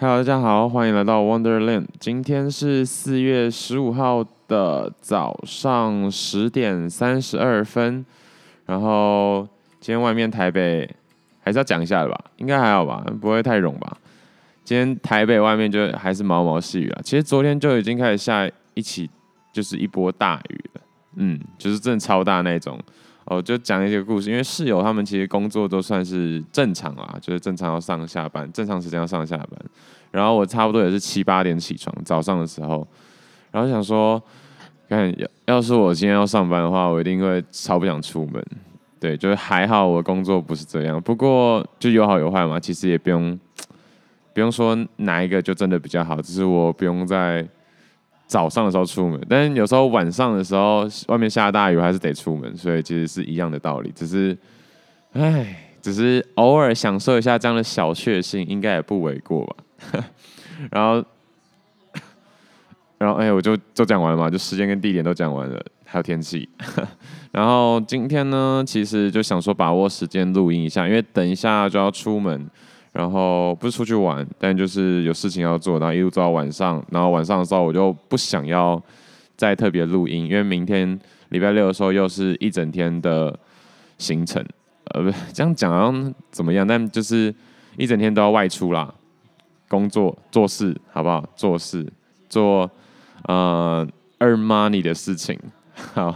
Hello，大家好，欢迎来到 Wonderland。今天是四月十五号的早上十点三十二分。然后今天外面台北还是要讲一下的吧，应该还好吧，不会太融吧。今天台北外面就还是毛毛细雨啊。其实昨天就已经开始下一起，就是一波大雨了。嗯，就是真的超大那种。哦，就讲一个故事，因为室友他们其实工作都算是正常啊，就是正常要上下班，正常时间要上下班。然后我差不多也是七八点起床，早上的时候，然后想说，看要要是我今天要上班的话，我一定会超不想出门。对，就是还好我工作不是这样，不过就有好有坏嘛，其实也不用 不用说哪一个就真的比较好，只是我不用在。早上的时候出门，但是有时候晚上的时候，外面下大雨，还是得出门，所以其实是一样的道理。只是，唉，只是偶尔享受一下这样的小确幸，应该也不为过吧。然后，然后，哎，我就就讲完了嘛，就时间跟地点都讲完了，还有天气。然后今天呢，其实就想说把握时间录音一下，因为等一下就要出门。然后不是出去玩，但就是有事情要做，然后一路做到晚上。然后晚上的时候，我就不想要再特别录音，因为明天礼拜六的时候又是一整天的行程。呃，不，这样讲好像怎么样？但就是一整天都要外出啦，工作做事，好不好？做事做呃 earn money 的事情，好。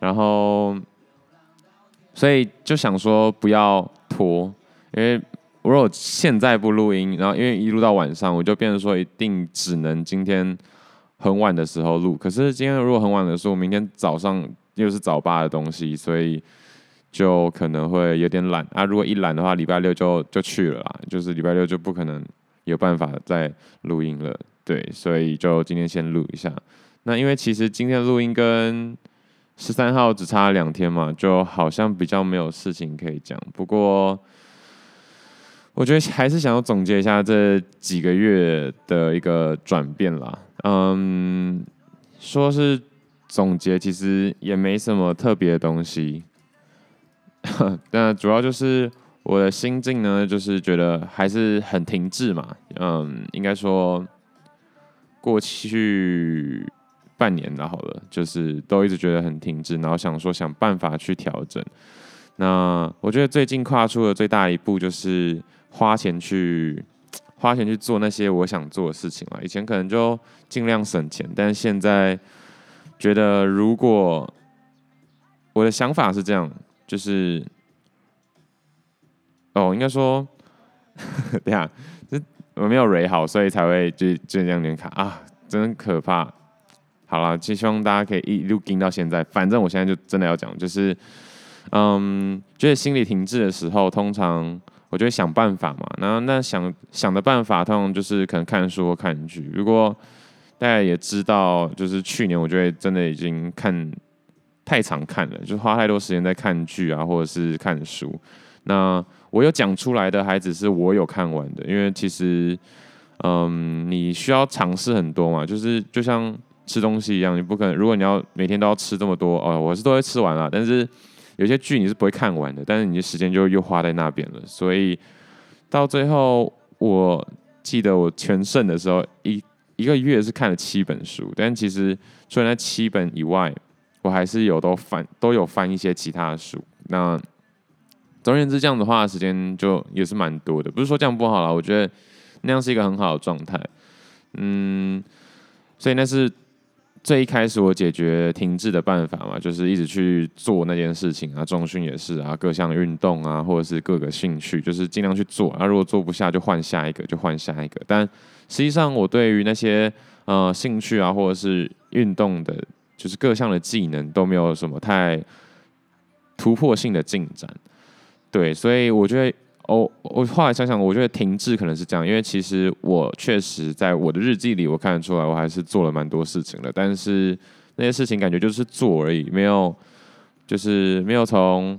然后所以就想说不要拖，因为。我如果现在不录音，然后因为一录到晚上，我就变成说一定只能今天很晚的时候录。可是今天如果很晚的时候，明天早上又是早八的东西，所以就可能会有点懒啊。如果一懒的话，礼拜六就就去了啦，就是礼拜六就不可能有办法再录音了。对，所以就今天先录一下。那因为其实今天录音跟十三号只差两天嘛，就好像比较没有事情可以讲。不过。我觉得还是想要总结一下这几个月的一个转变啦。嗯，说是总结，其实也没什么特别的东西。那主要就是我的心境呢，就是觉得还是很停滞嘛。嗯，应该说过去半年了，好了，就是都一直觉得很停滞，然后想说想办法去调整。那我觉得最近跨出的最大一步就是。花钱去 花钱去做那些我想做的事情了。以前可能就尽量省钱，但是现在觉得，如果我的想法是这样，就是哦，应该说，等下，这我没有蕊好，所以才会就就这样点卡啊，真可怕。好了，就希望大家可以一路跟到现在。反正我现在就真的要讲，就是嗯，觉得心理停滞的时候，通常。我就会想办法嘛，然后那想想的办法，通常就是可能看书或看剧。如果大家也知道，就是去年我觉得真的已经看太常看了，就花太多时间在看剧啊，或者是看书。那我有讲出来的，还只是我有看完的，因为其实，嗯，你需要尝试很多嘛，就是就像吃东西一样，你不可能，如果你要每天都要吃这么多，哦，我是都会吃完了，但是。有些剧你是不会看完的，但是你的时间就又花在那边了，所以到最后，我记得我全盛的时候，一一个月是看了七本书，但其实除了那七本以外，我还是有都翻都有翻一些其他的书。那总而言之，这样的话时间就也是蛮多的，不是说这样不好啦，我觉得那样是一个很好的状态。嗯，所以那是。最一开始我解决停滞的办法嘛，就是一直去做那件事情啊，重训也是啊，各项运动啊，或者是各个兴趣，就是尽量去做。啊，如果做不下，就换下一个，就换下一个。但实际上，我对于那些呃兴趣啊，或者是运动的，就是各项的技能都没有什么太突破性的进展。对，所以我觉得。哦，我后来想想，我觉得停滞可能是这样，因为其实我确实在我的日记里，我看得出来，我还是做了蛮多事情的。但是那些事情感觉就是做而已，没有，就是没有从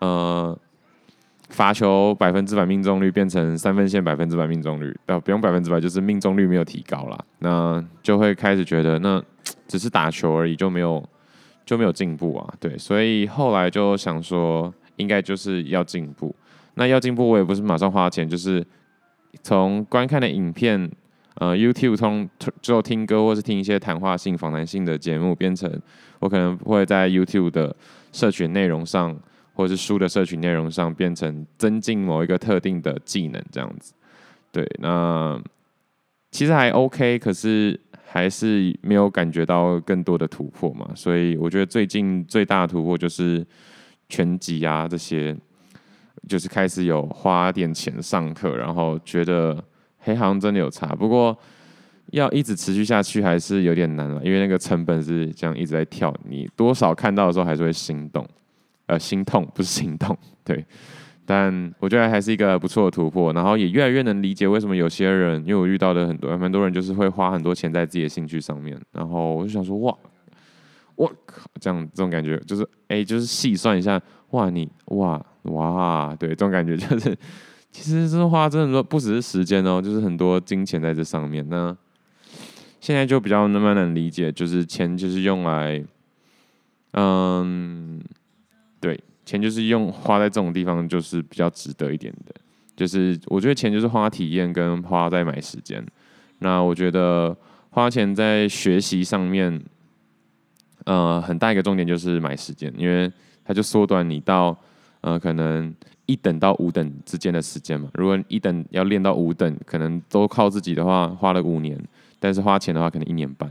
呃罚球百分之百命中率变成三分线百分之百命中率，呃，不用百分之百，就是命中率没有提高啦。那就会开始觉得，那只是打球而已，就没有就没有进步啊。对，所以后来就想说，应该就是要进步。那要进步，我也不是马上花钱，就是从观看的影片，呃，YouTube 从就听歌或是听一些谈话性、访谈性的节目，变成我可能会在 YouTube 的社群内容上，或是书的社群内容上，变成增进某一个特定的技能这样子。对，那其实还 OK，可是还是没有感觉到更多的突破嘛。所以我觉得最近最大的突破就是拳击啊这些。就是开始有花点钱上课，然后觉得嘿，好像真的有差。不过要一直持续下去还是有点难了，因为那个成本是这样一直在跳，你多少看到的时候还是会心动，呃，心痛不是心动，对。但我觉得还是一个不错的突破，然后也越来越能理解为什么有些人，因为我遇到的很多蛮多人就是会花很多钱在自己的兴趣上面，然后我就想说哇，我靠，这样这种感觉就是哎，就是细算一下，哇，你哇。哇，对，这种感觉就是，其实这花真的说不只是时间哦，就是很多金钱在这上面。那现在就比较慢慢能理解，就是钱就是用来，嗯，对，钱就是用花在这种地方，就是比较值得一点的。就是我觉得钱就是花体验跟花在买时间。那我觉得花钱在学习上面，呃，很大一个重点就是买时间，因为它就缩短你到。呃，可能一等到五等之间的时间嘛。如果一等要练到五等，可能都靠自己的话，花了五年；但是花钱的话，可能一年半。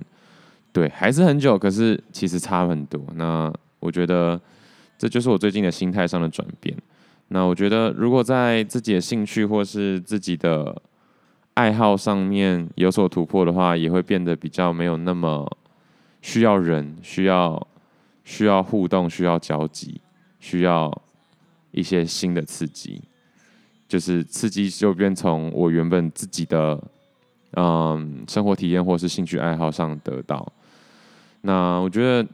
对，还是很久，可是其实差很多。那我觉得这就是我最近的心态上的转变。那我觉得，如果在自己的兴趣或是自己的爱好上面有所突破的话，也会变得比较没有那么需要人，需要需要互动，需要交集，需要。一些新的刺激，就是刺激就变从我原本自己的嗯生活体验或是兴趣爱好上得到。那我觉得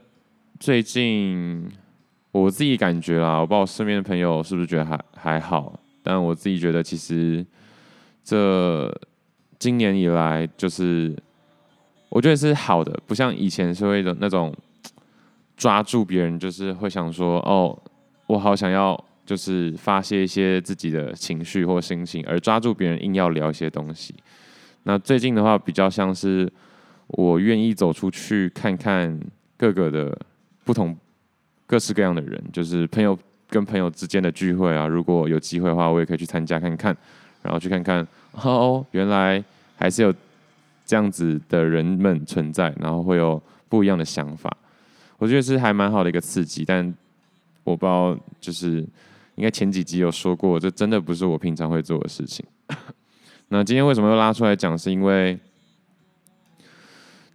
最近我自己感觉啦，我不知道我身边的朋友是不是觉得还还好，但我自己觉得其实这今年以来就是我觉得是好的，不像以前是会的那种抓住别人，就是会想说哦，我好想要。就是发泄一些自己的情绪或心情，而抓住别人硬要聊一些东西。那最近的话，比较像是我愿意走出去看看各个的不同、各式各样的人，就是朋友跟朋友之间的聚会啊。如果有机会的话，我也可以去参加看看，然后去看看哦，原来还是有这样子的人们存在，然后会有不一样的想法。我觉得是还蛮好的一个刺激，但我不知道就是。应该前几集有说过，这真的不是我平常会做的事情。那今天为什么又拉出来讲？是因为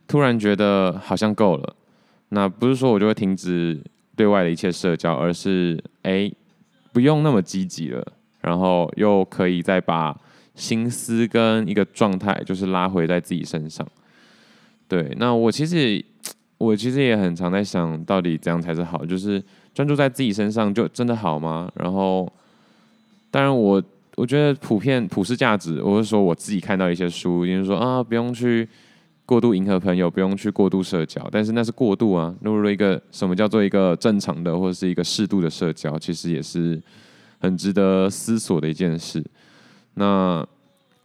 突然觉得好像够了。那不是说我就会停止对外的一切社交，而是哎，不用那么积极了，然后又可以再把心思跟一个状态，就是拉回在自己身上。对，那我其实 我其实也很常在想，到底怎样才是好，就是。专注在自己身上就真的好吗？然后，当然我我觉得普遍普世价值，我是说我自己看到一些书，就是说啊，不用去过度迎合朋友，不用去过度社交，但是那是过度啊。如果一个什么叫做一个正常的或者是一个适度的社交，其实也是很值得思索的一件事。那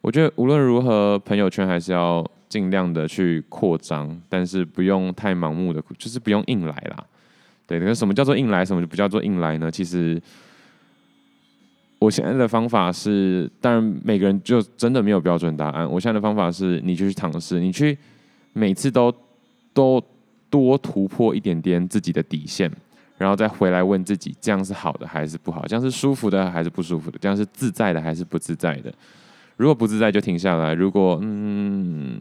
我觉得无论如何，朋友圈还是要尽量的去扩张，但是不用太盲目的，就是不用硬来啦。对，那什么叫做硬来，什么就不叫做硬来呢？其实我现在的方法是，当然每个人就真的没有标准答案。我现在的方法是，你就去尝试，你去每次都都多突破一点点自己的底线，然后再回来问自己，这样是好的还是不好？这样是舒服的还是不舒服的？这样是自在的还是不自在的？如果不自在就停下来，如果嗯。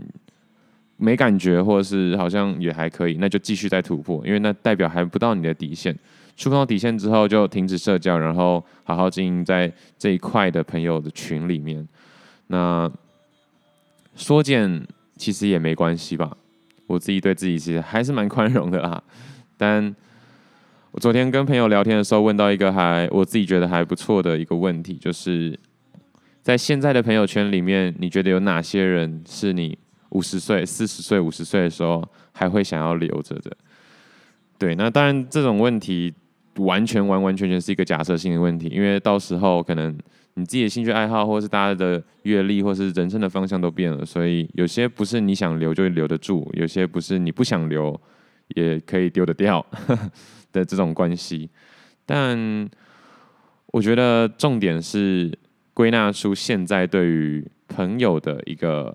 没感觉，或者是好像也还可以，那就继续再突破，因为那代表还不到你的底线。触碰到底线之后，就停止社交，然后好好经营在这一块的朋友的群里面。那缩减其实也没关系吧？我自己对自己其实还是蛮宽容的啦。但我昨天跟朋友聊天的时候，问到一个还我自己觉得还不错的一个问题，就是在现在的朋友圈里面，你觉得有哪些人是你？五十岁、四十岁、五十岁的时候还会想要留着的，对，那当然这种问题完全完完全全是一个假设性的问题，因为到时候可能你自己的兴趣爱好，或是大家的阅历，或是人生的方向都变了，所以有些不是你想留就留得住，有些不是你不想留也可以丢得掉 的这种关系。但我觉得重点是归纳出现在对于朋友的一个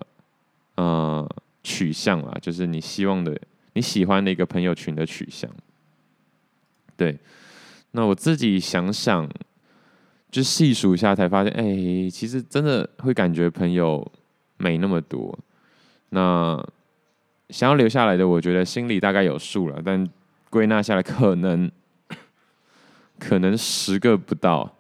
呃取向啊，就是你希望的、你喜欢的一个朋友群的取向。对，那我自己想想。就细数一下，才发现，哎、其实真的会感觉朋友没那么多。那想要留下来的，我觉得心里大概有数了，但归纳下来，可能 可能十个不到。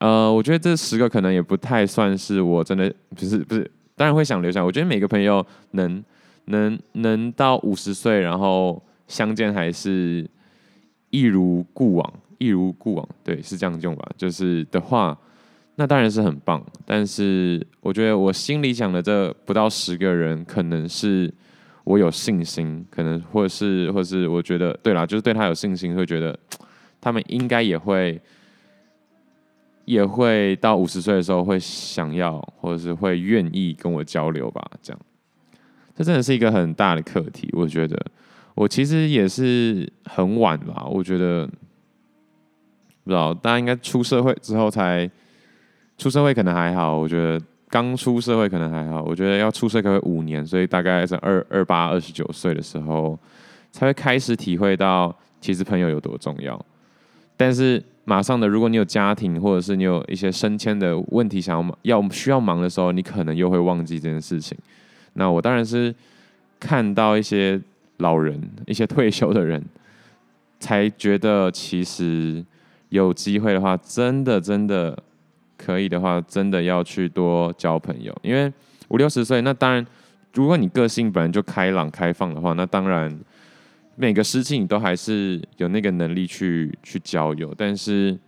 呃，我觉得这十个可能也不太算是我真的不是不是，当然会想留下。我觉得每个朋友能能能到五十岁，然后相见还是一如故往。一如故往，对，是这样用吧？就是的话，那当然是很棒。但是我觉得我心里想的这不到十个人，可能是我有信心，可能或是或是我觉得对啦，就是对他有信心，会觉得他们应该也会也会到五十岁的时候会想要，或者是会愿意跟我交流吧。这样，这真的是一个很大的课题。我觉得我其实也是很晚吧，我觉得。不知道，大家应该出社会之后才出社会，可能还好。我觉得刚出社会可能还好。我觉得要出社会五年，所以大概是二二八、二十九岁的时候，才会开始体会到其实朋友有多重要。但是马上的，如果你有家庭，或者是你有一些升迁的问题想要，要需要忙的时候，你可能又会忘记这件事情。那我当然是看到一些老人、一些退休的人，才觉得其实。有机会的话，真的真的可以的话，真的要去多交朋友。因为五六十岁，那当然，如果你个性本来就开朗开放的话，那当然每个时期你都还是有那个能力去去交友。但是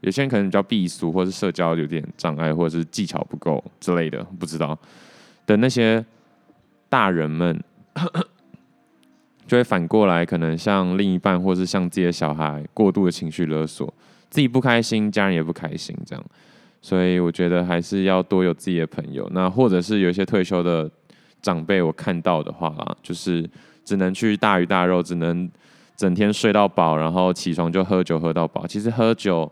有些人可能比较避俗，或是社交有点障碍，或者是技巧不够之类的，不知道的那些大人们。就会反过来，可能像另一半，或是像自己的小孩，过度的情绪勒索，自己不开心，家人也不开心，这样。所以我觉得还是要多有自己的朋友。那或者是有一些退休的长辈，我看到的话啦，就是只能去大鱼大肉，只能整天睡到饱，然后起床就喝酒喝到饱。其实喝酒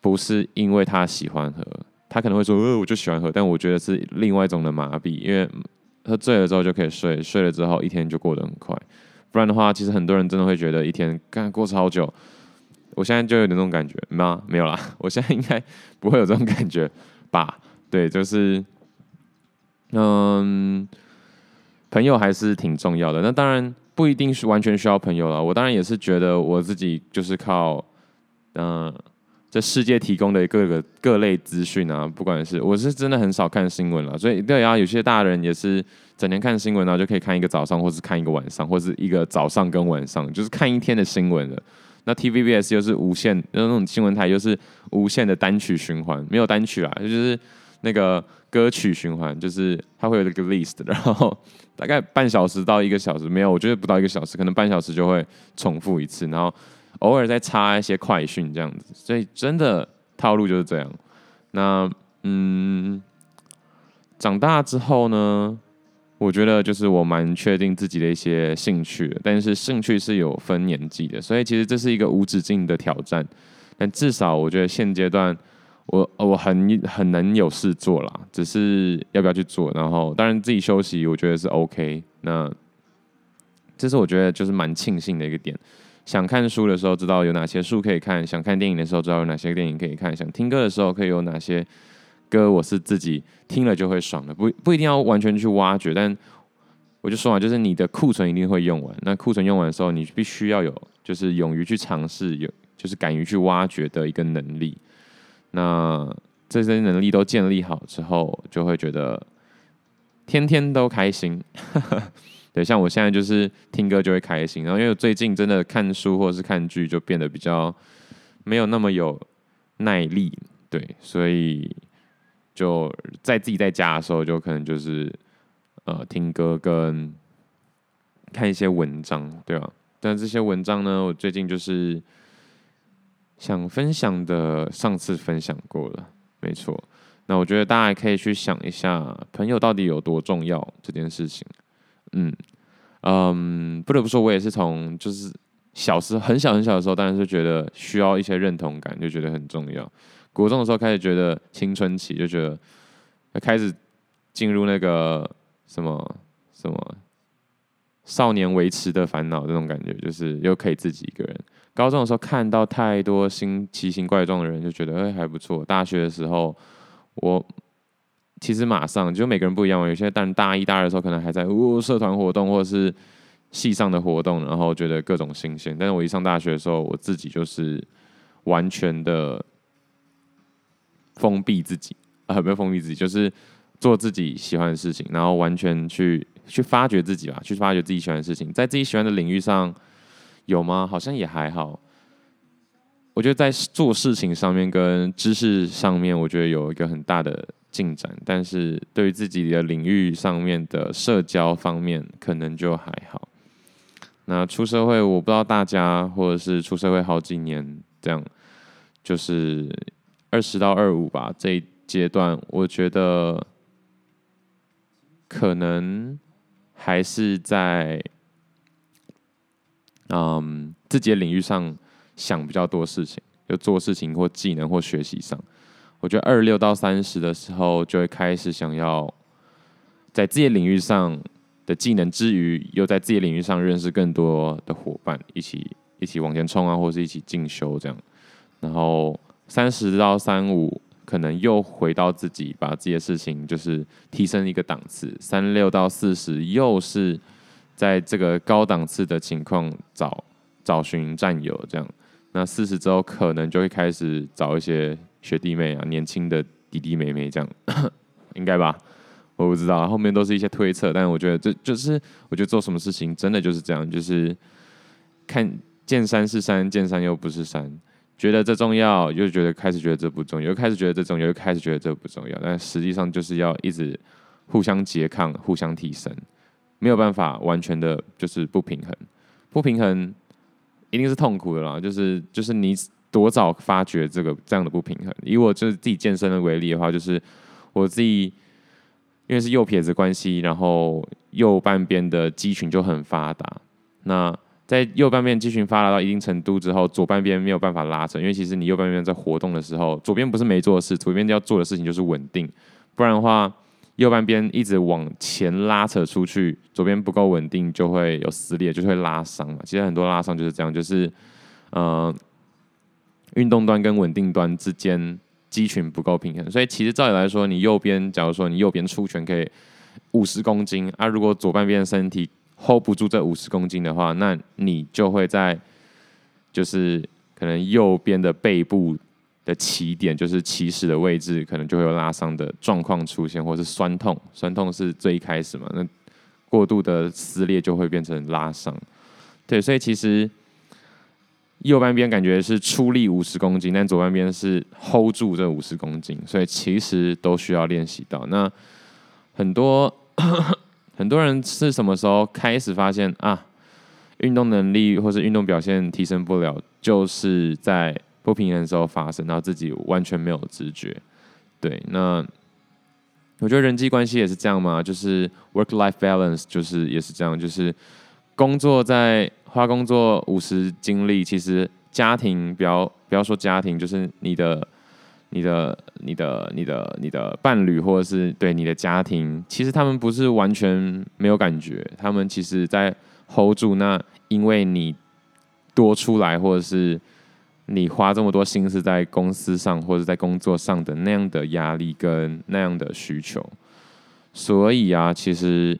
不是因为他喜欢喝，他可能会说，呃，我就喜欢喝。但我觉得是另外一种的麻痹，因为喝醉了之后就可以睡，睡了之后一天就过得很快。不然的话，其实很多人真的会觉得一天干过超久。我现在就有那种感觉吗？没有啦，我现在应该不会有这种感觉吧？对，就是，嗯，朋友还是挺重要的。那当然不一定是完全需要朋友了。我当然也是觉得我自己就是靠，嗯，这世界提供的各个各类资讯啊，不管是我是真的很少看新闻了，所以对啊，有些大人也是。整天看新闻，然后就可以看一个早上，或是看一个晚上，或是一个早上跟晚上，就是看一天的新闻了。那 TVBS 又是无限，那种新闻台又是无限的单曲循环，没有单曲啊，就是那个歌曲循环，就是它会有一个 list，然后大概半小时到一个小时，没有，我觉得不到一个小时，可能半小时就会重复一次，然后偶尔再插一些快讯这样子，所以真的套路就是这样。那嗯，长大之后呢？我觉得就是我蛮确定自己的一些兴趣，但是兴趣是有分年纪的，所以其实这是一个无止境的挑战。但至少我觉得现阶段我我很很能有事做啦，只是要不要去做。然后当然自己休息，我觉得是 OK。那这是我觉得就是蛮庆幸的一个点。想看书的时候知道有哪些书可以看，想看电影的时候知道有哪些电影可以看，想听歌的时候可以有哪些。歌我是自己听了就会爽的，不不一定要完全去挖掘，但我就说嘛，就是你的库存一定会用完。那库存用完的时候，你必须要有，就是勇于去尝试，有就是敢于去挖掘的一个能力。那这些能力都建立好之后，就会觉得天天都开心。对，像我现在就是听歌就会开心，然后因为我最近真的看书或者是看剧就变得比较没有那么有耐力，对，所以。就在自己在家的时候，就可能就是呃听歌跟看一些文章，对吧？但这些文章呢，我最近就是想分享的，上次分享过了，没错。那我觉得大家可以去想一下，朋友到底有多重要这件事情。嗯嗯，不得不说，我也是从就是小时很小很小的时候，当然是觉得需要一些认同感，就觉得很重要。国中的时候开始觉得青春期，就觉得开始进入那个什么什么少年维持的烦恼这种感觉，就是又可以自己一个人。高中的时候看到太多新奇形怪状的人，就觉得哎还不错。大学的时候，我其实马上就每个人不一样嘛，有些但大一大二的时候可能还在哦社团活动或者是系上的活动，然后觉得各种新鲜。但是我一上大学的时候，我自己就是完全的封闭自己啊，不要封闭自己，就是做自己喜欢的事情，然后完全去去发掘自己吧，去发掘自己喜欢的事情，在自己喜欢的领域上。有吗？好像也还好。我觉得在做事情上面跟知识上面，我觉得有一个很大的进展。但是对于自己的领域上面的社交方面，可能就还好。那出社会，我不知道大家或者是出社会好几年这样，就是二十到二五吧这一阶段，我觉得可能还是在。嗯，自己的领域上想比较多事情，就做事情或技能或学习上，我觉得二六到三十的时候就会开始想要在自己领域上的技能之余，又在自己领域上认识更多的伙伴，一起一起往前冲啊，或是一起进修这样。然后三十到三五可能又回到自己，把自己的事情就是提升一个档次。三六到四十又是。在这个高档次的情况找找寻战友，这样，那四十之后可能就会开始找一些学弟妹啊，年轻的弟弟妹妹这样，应该吧？我不知道，后面都是一些推测，但我觉得这就是，我觉得做什么事情真的就是这样，就是看见山是山，见山又不是山，觉得这重要，又觉得开始觉得这不重要，又开始觉得这重要，又开始觉得这不重要，但实际上就是要一直互相拮抗，互相提升。没有办法完全的，就是不平衡，不平衡一定是痛苦的啦。就是就是你多早发觉这个这样的不平衡？以我就是自己健身的为例的话，就是我自己因为是右撇子关系，然后右半边的肌群就很发达。那在右半边肌群发达到一定程度之后，左半边没有办法拉扯，因为其实你右半边在活动的时候，左边不是没做事，左边要做的事情就是稳定，不然的话。右半边一直往前拉扯出去，左边不够稳定就会有撕裂，就会拉伤嘛。其实很多拉伤就是这样，就是呃，运动端跟稳定端之间肌群不够平衡。所以其实照理来说，你右边假如说你右边出拳可以五十公斤啊，如果左半边的身体 hold 不住这五十公斤的话，那你就会在就是可能右边的背部。的起点就是起始的位置，可能就会有拉伤的状况出现，或是酸痛。酸痛是最一开始嘛，那过度的撕裂就会变成拉伤。对，所以其实右半边感觉是出力五十公斤，但左半边是 hold 住这五十公斤，所以其实都需要练习到。那很多 很多人是什么时候开始发现啊，运动能力或是运动表现提升不了，就是在。不平衡的时候发生，然后自己完全没有知觉。对，那我觉得人际关系也是这样嘛，就是 work-life balance 就是也是这样，就是工作在花工作五十精力，其实家庭不要不要说家庭，就是你的你的你的你的你的伴侣或者是对你的家庭，其实他们不是完全没有感觉，他们其实在 hold 住。那因为你多出来或者是。你花这么多心思在公司上或者在工作上的那样的压力跟那样的需求，所以啊，其实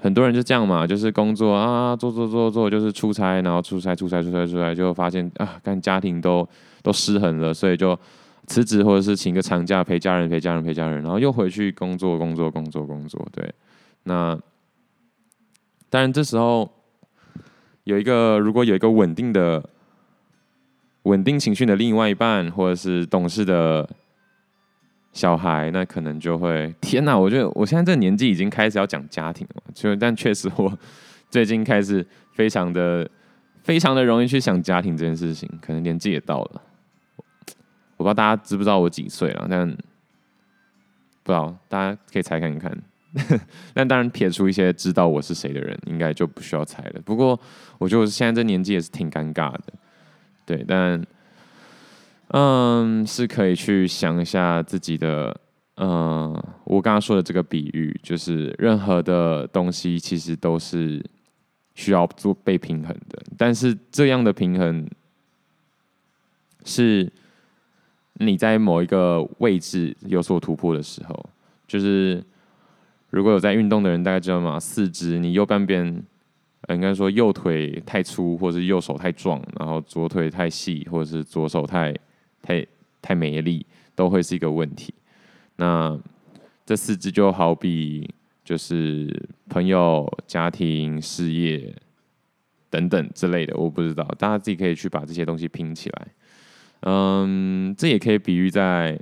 很多人就这样嘛，就是工作啊，做做做做，就是出差，然后出差出差出差出差，就发现啊，跟家庭都都失衡了，所以就辞职或者是请个长假陪家人陪家人陪家人，然后又回去工作工作工作工作。对，那当然这时候有一个，如果有一个稳定的。稳定情绪的另外一半，或者是懂事的小孩，那可能就会天哪！我觉得我现在这个年纪已经开始要讲家庭了，就但确实我最近开始非常的、非常的容易去想家庭这件事情，可能年纪也到了。我不知道大家知不知道我几岁了，但不知道大家可以猜看一看。但当然撇除一些知道我是谁的人，应该就不需要猜了。不过我觉得我现在这年纪也是挺尴尬的，对，但嗯，是可以去想一下自己的。嗯，我刚刚说的这个比喻，就是任何的东西其实都是需要做被平衡的，但是这样的平衡是你在某一个位置有所突破的时候，就是如果有在运动的人，大概知道吗？四肢，你右半边，应该说右腿太粗，或是右手太壮，然后左腿太细，或者是左手太太太没力，都会是一个问题。那这四肢就好比就是朋友、家庭、事业等等之类的，我不知道，大家自己可以去把这些东西拼起来。嗯，这也可以比喻在，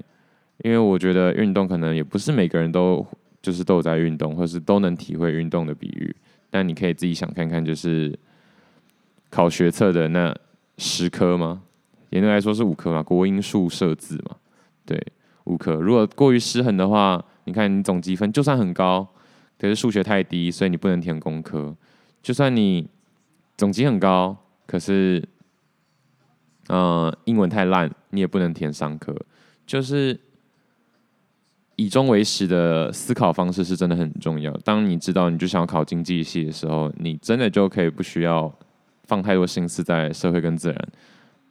因为我觉得运动可能也不是每个人都就是都有在运动，或是都能体会运动的比喻。但你可以自己想看看，就是考学测的那十科吗？严格来说是五科嘛，国英数社自嘛，对。五科，如果过于失衡的话，你看你总积分就算很高，可是数学太低，所以你不能填工科。就算你总积很高，可是，呃，英文太烂，你也不能填商科。就是以终为始的思考方式是真的很重要。当你知道你就想要考经济系的时候，你真的就可以不需要放太多心思在社会跟自然，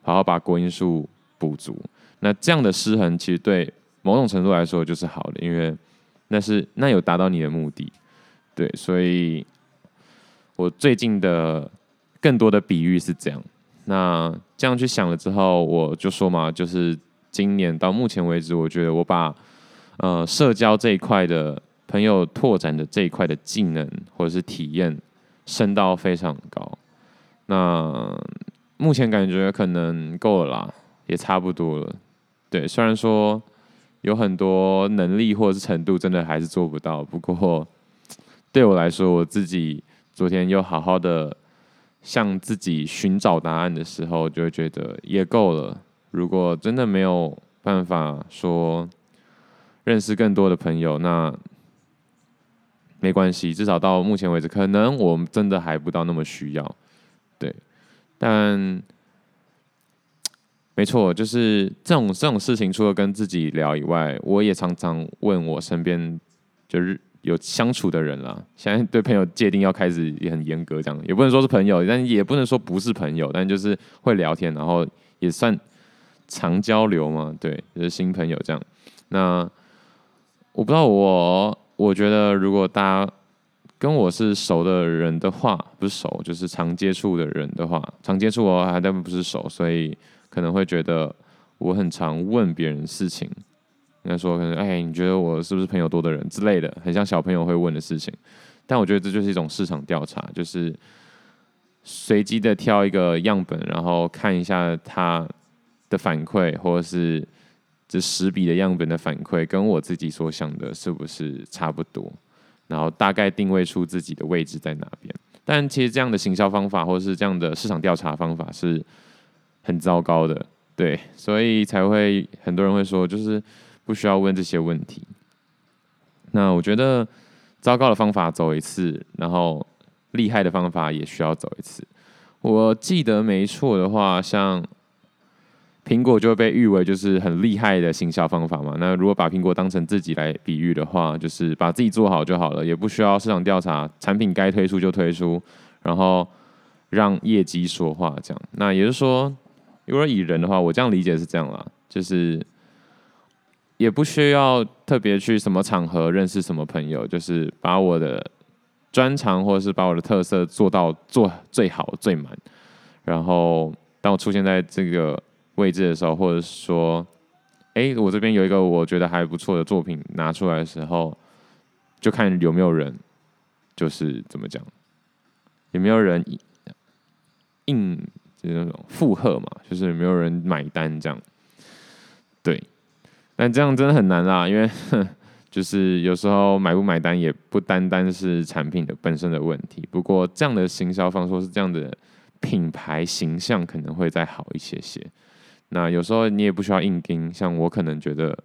好好把国英数补足。那这样的失衡其实对。某种程度来说就是好的，因为那是那有达到你的目的，对，所以我最近的更多的比喻是这样。那这样去想了之后，我就说嘛，就是今年到目前为止，我觉得我把呃社交这一块的朋友拓展的这一块的技能或者是体验升到非常高。那目前感觉可能够了啦，也差不多了。对，虽然说。有很多能力或者是程度，真的还是做不到。不过对我来说，我自己昨天又好好的向自己寻找答案的时候，就会觉得也够了。如果真的没有办法说认识更多的朋友，那没关系，至少到目前为止，可能我们真的还不到那么需要。对，但。没错，就是这种这种事情，除了跟自己聊以外，我也常常问我身边就是有相处的人啦。现在对朋友界定要开始也很严格，这样也不能说是朋友，但也不能说不是朋友，但就是会聊天，然后也算常交流嘛。对，就是新朋友这样。那我不知道我，我觉得如果大家跟我是熟的人的话，不是熟，就是常接触的人的话，常接触我还但不是熟，所以。可能会觉得我很常问别人事情，应该说可能哎，你觉得我是不是朋友多的人之类的，很像小朋友会问的事情。但我觉得这就是一种市场调查，就是随机的挑一个样本，然后看一下他的反馈，或者是这十笔的样本的反馈，跟我自己所想的是不是差不多，然后大概定位出自己的位置在哪边。但其实这样的行销方法，或是这样的市场调查方法是。很糟糕的，对，所以才会很多人会说，就是不需要问这些问题。那我觉得糟糕的方法走一次，然后厉害的方法也需要走一次。我记得没错的话，像苹果就被誉为就是很厉害的行销方法嘛。那如果把苹果当成自己来比喻的话，就是把自己做好就好了，也不需要市场调查，产品该推出就推出，然后让业绩说话，这样。那也就是说。如果以人的话，我这样理解是这样啦，就是也不需要特别去什么场合认识什么朋友，就是把我的专长或者是把我的特色做到做最好最满，然后当我出现在这个位置的时候，或者说，哎，我这边有一个我觉得还不错的作品拿出来的时候，就看有没有人，就是怎么讲，有没有人应。就是那种附和嘛，就是没有人买单这样，对，但这样真的很难啦，因为 就是有时候买不买单也不单单是产品的本身的问题。不过这样的行销方说是这样的品牌形象可能会再好一些些，那有时候你也不需要硬盯，像我可能觉得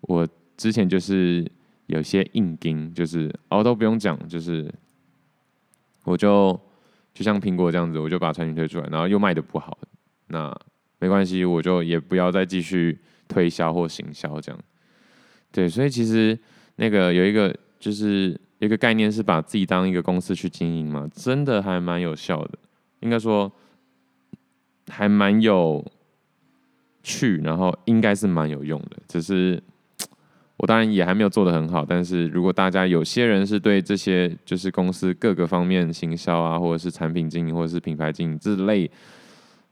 我之前就是有些硬盯，就是哦都不用讲，就是我就就像苹果这样子，我就把产品推出来，然后又卖的不好，那没关系，我就也不要再继续推销或行销这样。对，所以其实那个有一个就是一个概念是把自己当一个公司去经营嘛，真的还蛮有效的，应该说还蛮有去，然后应该是蛮有用的。只是我当然也还没有做得很好，但是如果大家有些人是对这些就是公司各个方面行销啊，或者是产品经营，或者是品牌经营之类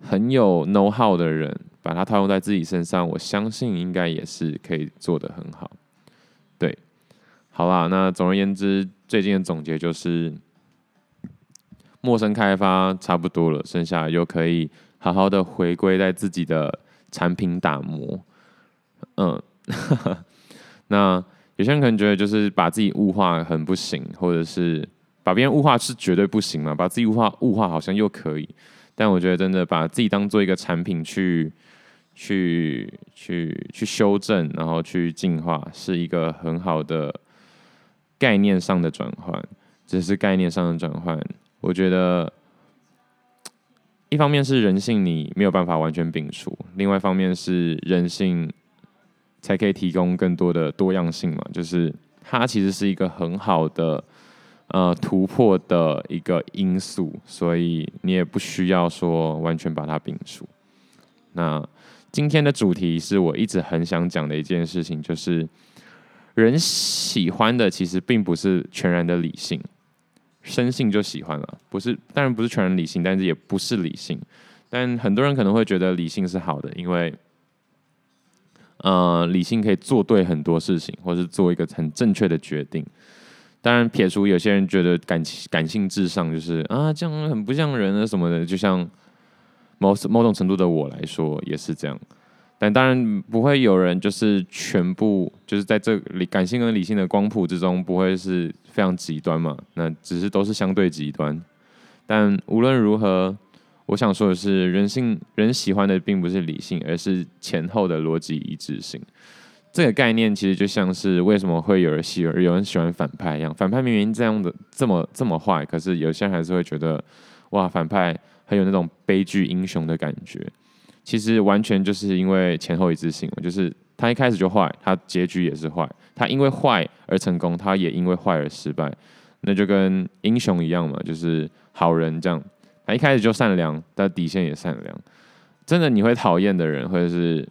很有 know how 的人。把它套用在自己身上，我相信应该也是可以做得很好。对，好啦，那总而言之，最近的总结就是，陌生开发差不多了，剩下又可以好好的回归在自己的产品打磨。嗯，那有些人可能觉得就是把自己物化很不行，或者是把别人物化是绝对不行嘛，把自己物化物化好像又可以，但我觉得真的把自己当做一个产品去。去去去修正，然后去进化，是一个很好的概念上的转换。只是概念上的转换，我觉得一方面是人性你没有办法完全摒除，另外一方面是人性才可以提供更多的多样性嘛。就是它其实是一个很好的呃突破的一个因素，所以你也不需要说完全把它摒除。那今天的主题是我一直很想讲的一件事情，就是人喜欢的其实并不是全然的理性，生性就喜欢了，不是，当然不是全然理性，但是也不是理性。但很多人可能会觉得理性是好的，因为，呃，理性可以做对很多事情，或是做一个很正确的决定。当然，撇除有些人觉得感情感性至上，就是啊，这样很不像人啊什么的，就像。某某种程度的我来说也是这样，但当然不会有人就是全部就是在这理感性跟理性的光谱之中不会是非常极端嘛，那只是都是相对极端。但无论如何，我想说的是，人性人喜欢的并不是理性，而是前后的逻辑一致性。这个概念其实就像是为什么会有人喜有人喜欢反派一样，反派明明这样的这么这么坏，可是有些人还是会觉得哇，反派。很有那种悲剧英雄的感觉，其实完全就是因为前后一致性，就是他一开始就坏，他结局也是坏，他因为坏而成功，他也因为坏而失败，那就跟英雄一样嘛，就是好人这样，他一开始就善良，但底线也善良。真的你会讨厌的人，或者是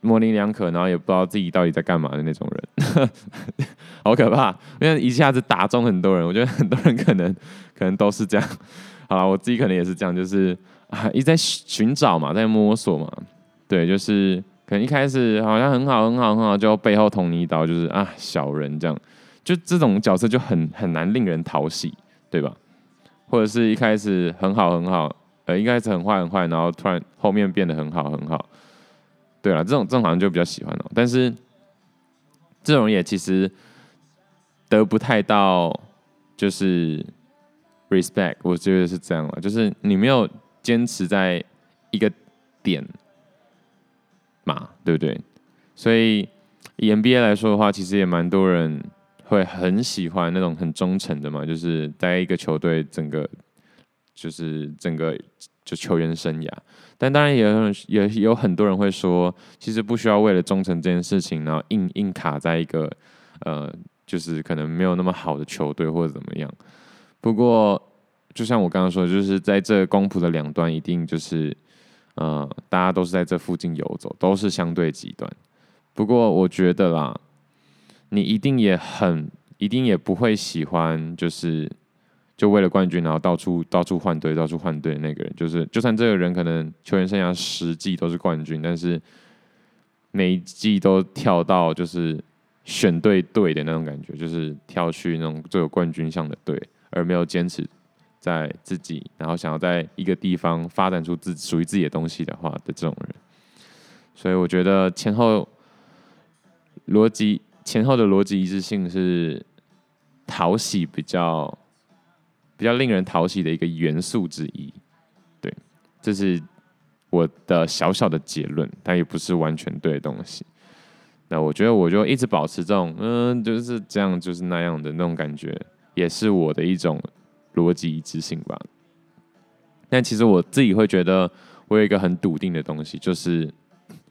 模棱两可，然后也不知道自己到底在干嘛的那种人，好可怕，因为一下子打中很多人，我觉得很多人可能可能都是这样。好了，我自己可能也是这样，就是啊，一直在寻找嘛，在摸索嘛，对，就是可能一开始好像很好很好很好，就背后捅你一刀，就是啊，小人这样，就这种角色就很很难令人讨喜，对吧？或者是一开始很好很好，呃，一开始很坏很坏，然后突然后面变得很好很好，对了，这种这种好像就比较喜欢哦，但是这种也其实得不太到，就是。respect，我觉得是这样了，就是你没有坚持在一个点嘛，对不对？所以以 NBA 来说的话，其实也蛮多人会很喜欢那种很忠诚的嘛，就是在一个球队整个就是整个就球员生涯。但当然也有也有很多人会说，其实不需要为了忠诚这件事情，然后硬硬卡在一个呃，就是可能没有那么好的球队或者怎么样。不过，就像我刚刚说，就是在这光谱的两端，一定就是，呃，大家都是在这附近游走，都是相对极端。不过，我觉得啦，你一定也很，一定也不会喜欢，就是就为了冠军，然后到处到处换队，到处换队的那个人。就是，就算这个人可能球员生涯十季都是冠军，但是每一季都跳到就是选对队的那种感觉，就是跳去那种最有冠军相的队。而没有坚持在自己，然后想要在一个地方发展出自属于自己的东西的话的这种人，所以我觉得前后逻辑前后的逻辑一致性是讨喜比较比较令人讨喜的一个元素之一。对，这是我的小小的结论，但也不是完全对的东西。那我觉得我就一直保持这种，嗯，就是这样，就是那样的那种感觉，也是我的一种逻辑一致性吧。但其实我自己会觉得，我有一个很笃定的东西，就是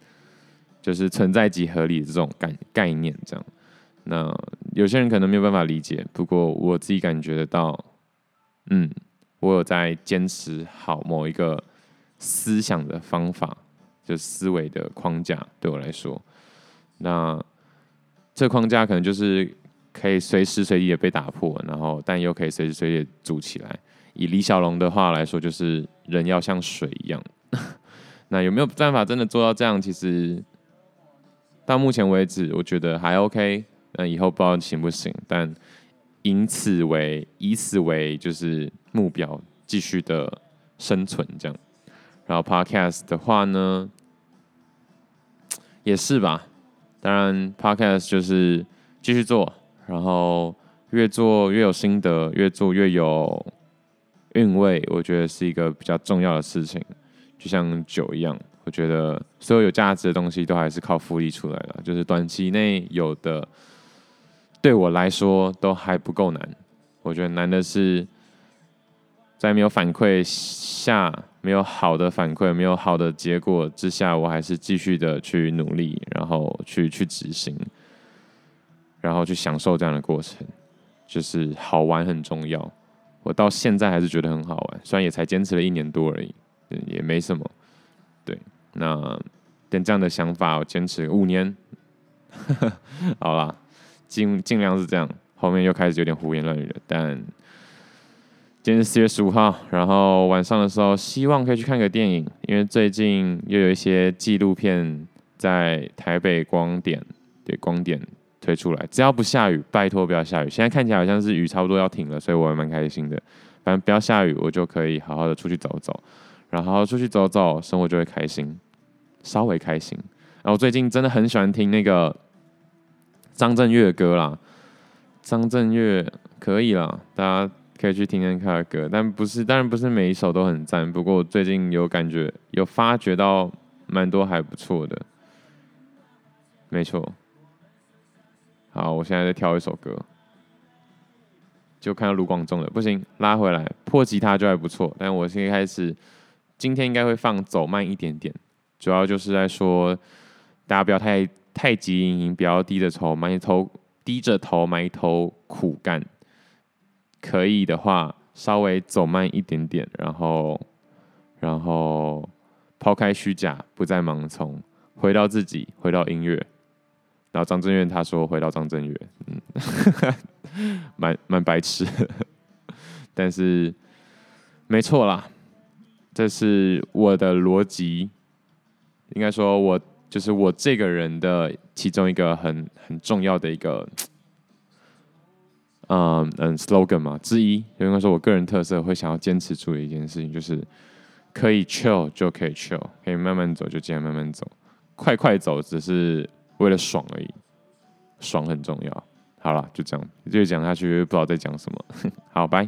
就是存在即合理的这种概概念，这样。那有些人可能没有办法理解，不过我自己感觉得到，嗯，我有在坚持好某一个思想的方法，就思维的框架，对我来说。那这框架可能就是可以随时随地的被打破，然后但又可以随时随地的组起来。以李小龙的话来说，就是人要像水一样。那有没有办法真的做到这样？其实到目前为止，我觉得还 OK。那以后不知道行不行，但以此为以此为就是目标，继续的生存这样。然后 Podcast 的话呢，也是吧。当然，Podcast 就是继续做，然后越做越有心得，越做越有韵味。我觉得是一个比较重要的事情，就像酒一样。我觉得所有有价值的东西都还是靠复利出来的，就是短期内有的，对我来说都还不够难。我觉得难的是在没有反馈下。没有好的反馈，没有好的结果之下，我还是继续的去努力，然后去去执行，然后去享受这样的过程，就是好玩很重要。我到现在还是觉得很好玩，虽然也才坚持了一年多而已，也没什么。对，那跟这样的想法，我坚持五年，好啦，尽尽量是这样。后面又开始有点胡言乱语了，但。今天是四月十五号，然后晚上的时候，希望可以去看个电影，因为最近又有一些纪录片在台北光点，对，光点推出来。只要不下雨，拜托不要下雨。现在看起来好像是雨差不多要停了，所以我还蛮开心的。反正不要下雨，我就可以好好的出去走走，然后出去走走，生活就会开心，稍微开心。然后最近真的很喜欢听那个张震岳的歌啦，张震岳可以啦，大家。可以去听听他的歌，但不是，当然不是每一首都很赞。不过最近有感觉，有发觉到蛮多还不错的，没错。好，我现在再挑一首歌，就看到卢广仲了，不行，拉回来，破吉他就还不错。但我现在开始，今天应该会放走慢一点点，主要就是在说，大家不要太太急盈盈，不要低着头埋头低着头埋头苦干。可以的话，稍微走慢一点点，然后，然后抛开虚假，不再盲从，回到自己，回到音乐。然后张震岳他说：“回到张震岳，嗯，蛮蛮白痴，但是没错啦，这是我的逻辑，应该说我就是我这个人的其中一个很很重要的一个。”嗯嗯，slogan 嘛之一，应该说我个人特色会想要坚持住的一件事情，就是可以 chill 就可以 chill，可以慢慢走就尽量慢慢走，快快走只是为了爽而已，爽很重要。好了，就这样，继续讲下去不知道在讲什么，好，拜。